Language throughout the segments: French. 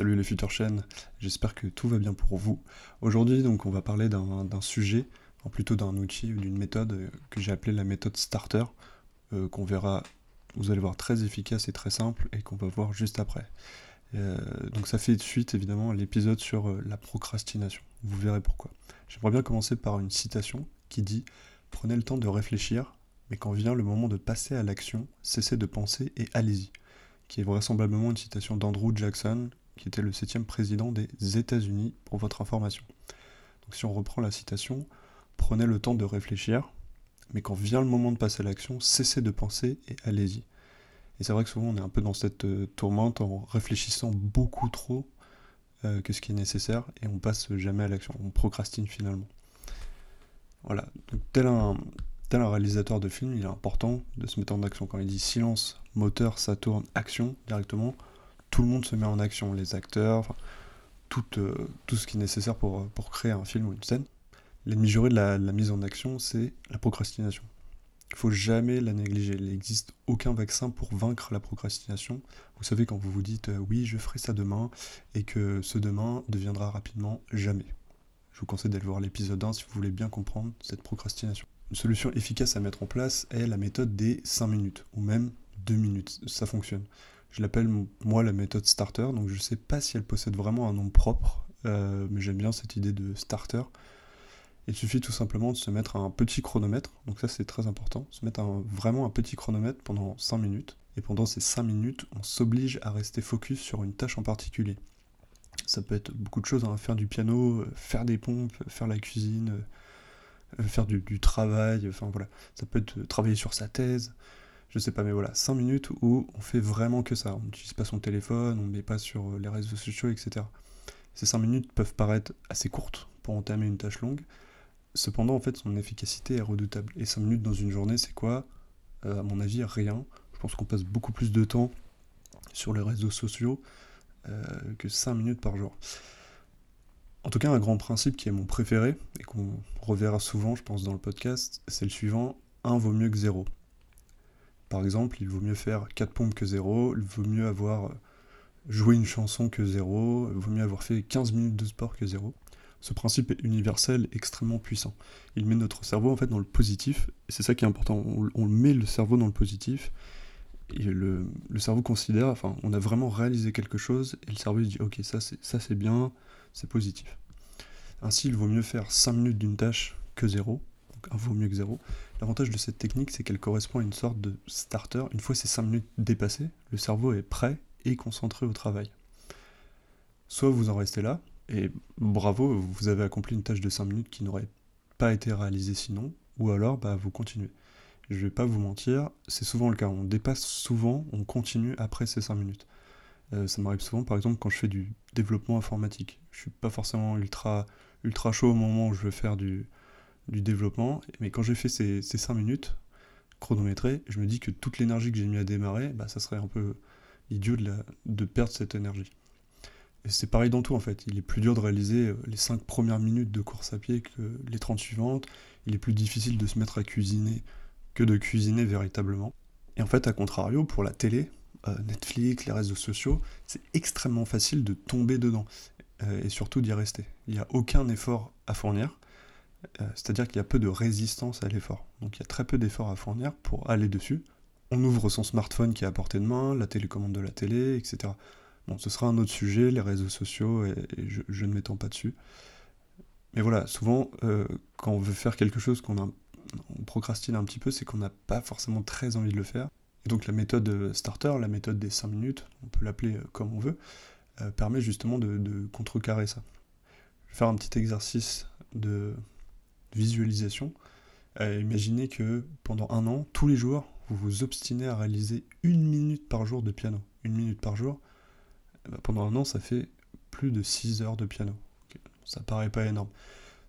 Salut les futures chaînes, j'espère que tout va bien pour vous. Aujourd'hui donc on va parler d'un sujet, plutôt d'un outil ou d'une méthode euh, que j'ai appelée la méthode starter, euh, qu'on verra, vous allez voir très efficace et très simple et qu'on va voir juste après. Euh, donc ça fait suite évidemment à l'épisode sur la procrastination, vous verrez pourquoi. J'aimerais bien commencer par une citation qui dit Prenez le temps de réfléchir, mais quand vient le moment de passer à l'action, cessez de penser et allez-y qui est vraisemblablement une citation d'Andrew Jackson, qui était le septième président des États-Unis, pour votre information. Donc si on reprend la citation, prenez le temps de réfléchir, mais quand vient le moment de passer à l'action, cessez de penser et allez-y. Et c'est vrai que souvent on est un peu dans cette euh, tourmente en réfléchissant beaucoup trop euh, que ce qui est nécessaire et on passe jamais à l'action, on procrastine finalement. Voilà, donc tel un, tel un réalisateur de film, il est important de se mettre en action. Quand il dit silence, moteur, ça tourne, action directement, tout le monde se met en action, les acteurs, tout, euh, tout ce qui est nécessaire pour, pour créer un film ou une scène. L'ennemi juré de la, mise en action, c'est la procrastination. Il faut jamais la négliger. Il n'existe aucun vaccin pour vaincre la procrastination. Vous savez, quand vous vous dites euh, oui, je ferai ça demain, et que ce demain deviendra rapidement jamais. Je vous conseille d'aller voir l'épisode 1 si vous voulez bien comprendre cette procrastination. Une solution efficace à mettre en place est la méthode des 5 minutes, ou même 2 minutes. Ça fonctionne. Je l'appelle moi la méthode starter, donc je ne sais pas si elle possède vraiment un nom propre, euh, mais j'aime bien cette idée de starter. Il suffit tout simplement de se mettre un petit chronomètre, donc ça c'est très important, se mettre vraiment un petit chronomètre pendant 5 minutes, et pendant ces 5 minutes, on s'oblige à rester focus sur une tâche en particulier. Ça peut être beaucoup de choses, hein, faire du piano, euh, faire des pompes, faire la cuisine, euh, faire du, du, travail, enfin voilà, ça peut être travailler sur sa thèse, je sais pas, mais voilà, 5 minutes où on fait vraiment que ça. On n'utilise pas son téléphone, on ne met pas sur euh, les réseaux sociaux, etc. Ces 5 minutes peuvent paraître assez courtes pour entamer une tâche longue. Cependant, en fait, son efficacité est redoutable. Et 5 minutes dans une journée, c'est quoi? Euh, À mon avis, rien. Je pense qu'on passe beaucoup plus de temps sur les réseaux sociaux euh, que 5 minutes par jour. En tout cas, un grand principe qui est mon préféré, et qu'on reverra souvent, je pense, dans le podcast, c'est le suivant 1 vaut mieux que 0. Par exemple, il vaut mieux faire 4 pompes que 0, il vaut mieux avoir euh, joué une chanson que 0, il vaut mieux avoir fait 15 minutes de sport que 0. Ce principe est universel, extrêmement puissant. Il met notre cerveau en fait dans le positif, et c'est ça qui est important. On, met le cerveau dans le positif, et le, cerveau considère, enfin, on a vraiment réalisé quelque chose, et le cerveau dit, ok, ça c'est, ça c'est bien, c'est positif. Ainsi, il vaut mieux faire 5 minutes d'une tâche que 0, donc vaut mieux que 0, L'avantage de cette technique, c'est qu'elle correspond à une sorte de starter. Une fois ces 5 minutes dépassées, le cerveau est prêt et concentré au travail. Soit vous en restez là, et bravo, vous avez accompli une tâche de 5 minutes qui n'aurait pas été réalisée sinon, ou alors bah, vous continuez. Je ne vais pas vous mentir, c'est souvent le cas. On dépasse souvent, on continue après ces 5 minutes. Euh, ça m'arrive souvent, par exemple, quand je fais du développement informatique. Je suis pas forcément ultra, ultra chaud au moment où je veux faire du, du développement. Mais quand j'ai fait ces, ces 5 minutes chronométrées, je me dis que toute l'énergie que j'ai mis à démarrer, bah, ça serait un peu idiot de, perdre cette énergie. Et c'est pareil dans tout en fait. Il est plus dur de réaliser euh, les 5 premières minutes de course à pied que les 30 suivantes. Il est plus difficile de se mettre à cuisiner que de cuisiner véritablement. Et en fait, à contrario, pour la télé, euh, Netflix, les réseaux sociaux, c'est extrêmement facile de tomber dedans euh, et surtout d'y rester. Il n'y a aucun effort à fournir. Euh, c'est-à-dire qu'il y a peu de résistance à l'effort. Donc il y a très peu d'efforts à fournir pour aller dessus. On ouvre son smartphone qui est à portée de main, la télécommande de la télé, etc. Bon, ce sera un autre sujet, les réseaux sociaux, et, je, ne m'étends pas dessus. Mais voilà, souvent, euh, quand on veut faire quelque chose qu'on on procrastine un petit peu, c'est qu'on n'a pas forcément très envie de le faire. Et donc la méthode starter, la méthode des 5 minutes, on peut l'appeler euh, comme on veut, permet justement de, de contrecarrer ça. Je vais faire un petit exercice de, visualisation. Euh, imaginez que pendant un an, tous les jours, vous vous obstinez à réaliser une minute par jour de piano. Une minute par jour, eh ben, pendant un an, ça fait plus de 6 heures de piano. Ça paraît pas énorme.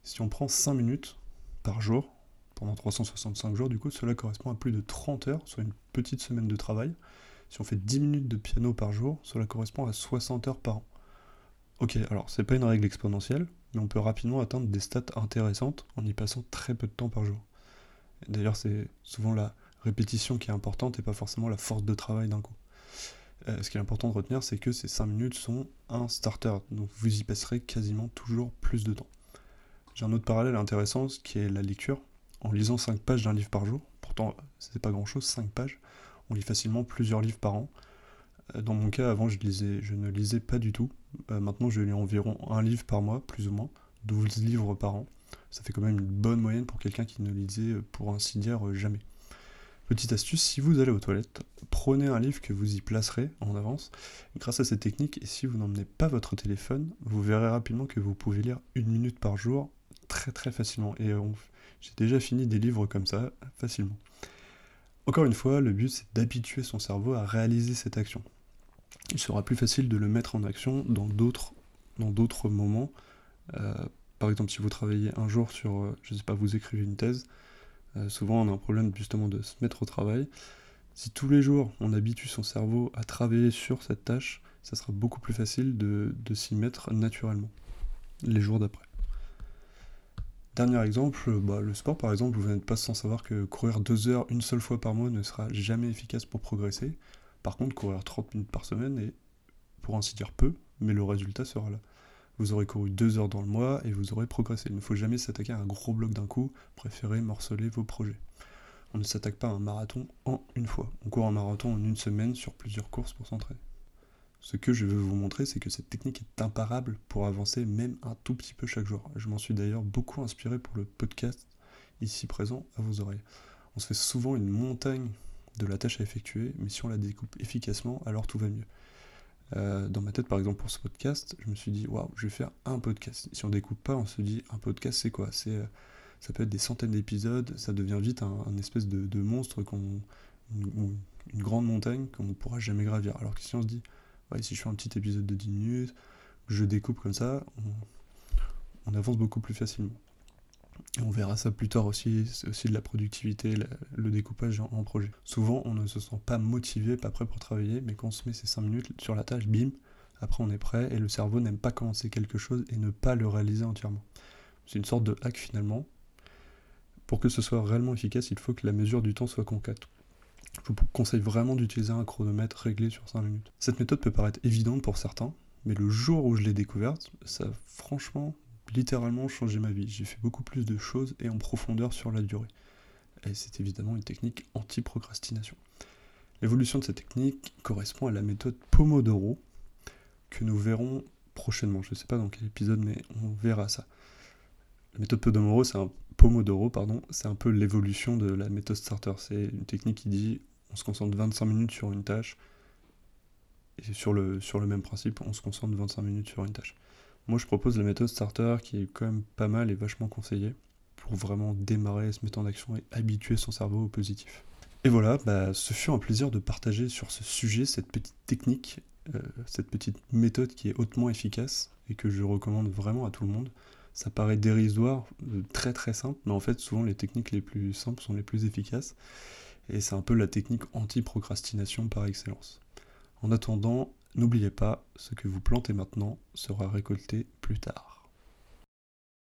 Si on prend 5 minutes par jour, pendant 365 jours, du coup, cela correspond à plus de 30 heures, soit une petite semaine de travail. Si on fait 10 minutes de piano par jour, cela correspond à 60 heures par an. Ok, alors c'est pas une règle exponentielle, mais on peut rapidement atteindre des stats intéressantes en y passant très peu de temps par jour. D'ailleurs, c'est souvent la répétition qui est importante et pas forcément la force de travail d'un coup. ce qui est important de retenir, c'est que ces 5 minutes sont un starter, donc vous y passerez quasiment toujours plus de temps. J'ai un autre parallèle intéressant, qui est la lecture. En lisant 5 pages d'un livre par jour, pourtant c'est pas grand chose, 5 pages, on lit facilement plusieurs livres par an. Euh, dans mon cas, avant je, lisais, je ne lisais pas du tout. Euh, maintenant je lis environ un livre par mois, plus ou moins, 12 livres par an. Ça fait quand même une bonne moyenne pour quelqu'un qui ne lisait, euh, pour ainsi dire, jamais. Petite astuce, si vous allez aux toilettes, prenez un livre que vous y placerez en avance. Grâce à cette technique, et si vous n'emmenez pas votre téléphone, vous verrez rapidement que vous pouvez lire une minute par jour très très facilement. Et j'ai déjà fini des livres comme ça facilement. Encore une fois, le but c'est d'habituer son cerveau à réaliser cette action. Il sera plus facile de le mettre en action dans d'autres moments. Euh, par exemple, si vous travaillez un jour sur, euh, je sais pas, vous écrivez une thèse, euh, souvent, on a un problème justement de se mettre au travail. Si tous les jours, on habitue son cerveau à travailler sur cette tâche, ça sera beaucoup plus facile de, s'y mettre naturellement, les jours d'après. Dernier exemple, bah, le sport par exemple, vous n'êtes pas sans savoir que courir deux heures une seule fois par mois ne sera jamais efficace pour progresser. Par contre, courir 30 minutes par semaine est, pour ainsi dire, peu, mais le résultat sera là. Vous aurez couru deux heures dans le mois et vous aurez progressé. Il ne faut jamais s'attaquer à un gros bloc d'un coup, préférez morceler vos projets. On ne s'attaque pas à un marathon en une fois. On court un marathon en une semaine sur plusieurs courses pour s'entraîner. Ce que je veux vous montrer, c'est que cette technique est imparable pour avancer même un tout petit peu chaque jour. Je m'en suis d'ailleurs beaucoup inspiré pour le podcast ici présent à vos oreilles. On se fait souvent une montagne de la tâche à effectuer, mais si on la découpe efficacement, alors tout va mieux. Euh, dans ma tête, par exemple, pour ce podcast, je me suis dit, waouh, je vais faire un podcast. Si on découpe pas, on se dit, un podcast, c'est quoi? C'est, euh, Ça peut être des centaines d'épisodes, ça devient vite un, espèce de, monstre, qu'on, une, une, grande montagne qu'on ne pourra jamais gravir. Alors que si on se dit, si je fais un petit épisode de 10 minutes, je découpe comme ça, on avance beaucoup plus facilement on verra ça plus tard aussi, c'est aussi de la productivité, le, découpage en, projet. Souvent, on ne se sent pas motivé, pas prêt pour travailler, mais quand on se met ces 5 minutes sur la tâche, bim, après on est prêt, et le cerveau n'aime pas commencer quelque chose et ne pas le réaliser entièrement. C'est une sorte de hack finalement. Pour que ce soit réellement efficace, il faut que la mesure du temps soit concrète. Je vous conseille vraiment d'utiliser un chronomètre réglé sur 5 minutes. Cette méthode peut paraître évidente pour certains, mais le jour où je l'ai découverte, ça franchement littéralement changé ma vie. J'ai fait beaucoup plus de choses et en profondeur sur la durée. Et c'est évidemment une technique anti-procrastination. L'évolution de cette technique correspond à la méthode Pomodoro que nous verrons prochainement. Je ne sais pas dans quel épisode, mais on verra ça. La méthode Pomodoro, c'est un Pomodoro, pardon, c'est un peu l'évolution de la méthode Starter. C'est une technique qui dit on se concentre 25 minutes sur une tâche et sur le, sur le même principe, on se concentre 25 minutes sur une tâche. Moi, je propose la méthode starter qui est quand même pas mal et vachement conseillée pour vraiment démarrer, se mettre en action et habituer son cerveau au positif. Et voilà, bah, ce fut un plaisir de partager sur ce sujet cette petite technique, euh, cette petite méthode qui est hautement efficace et que je recommande vraiment à tout le monde. Ça paraît dérisoire, euh, très très simple, mais en fait souvent les techniques les plus simples sont les plus efficaces. Et c'est un peu la technique anti-procrastination par excellence. En attendant, N'oubliez pas, ce que vous plantez maintenant sera récolté plus tard.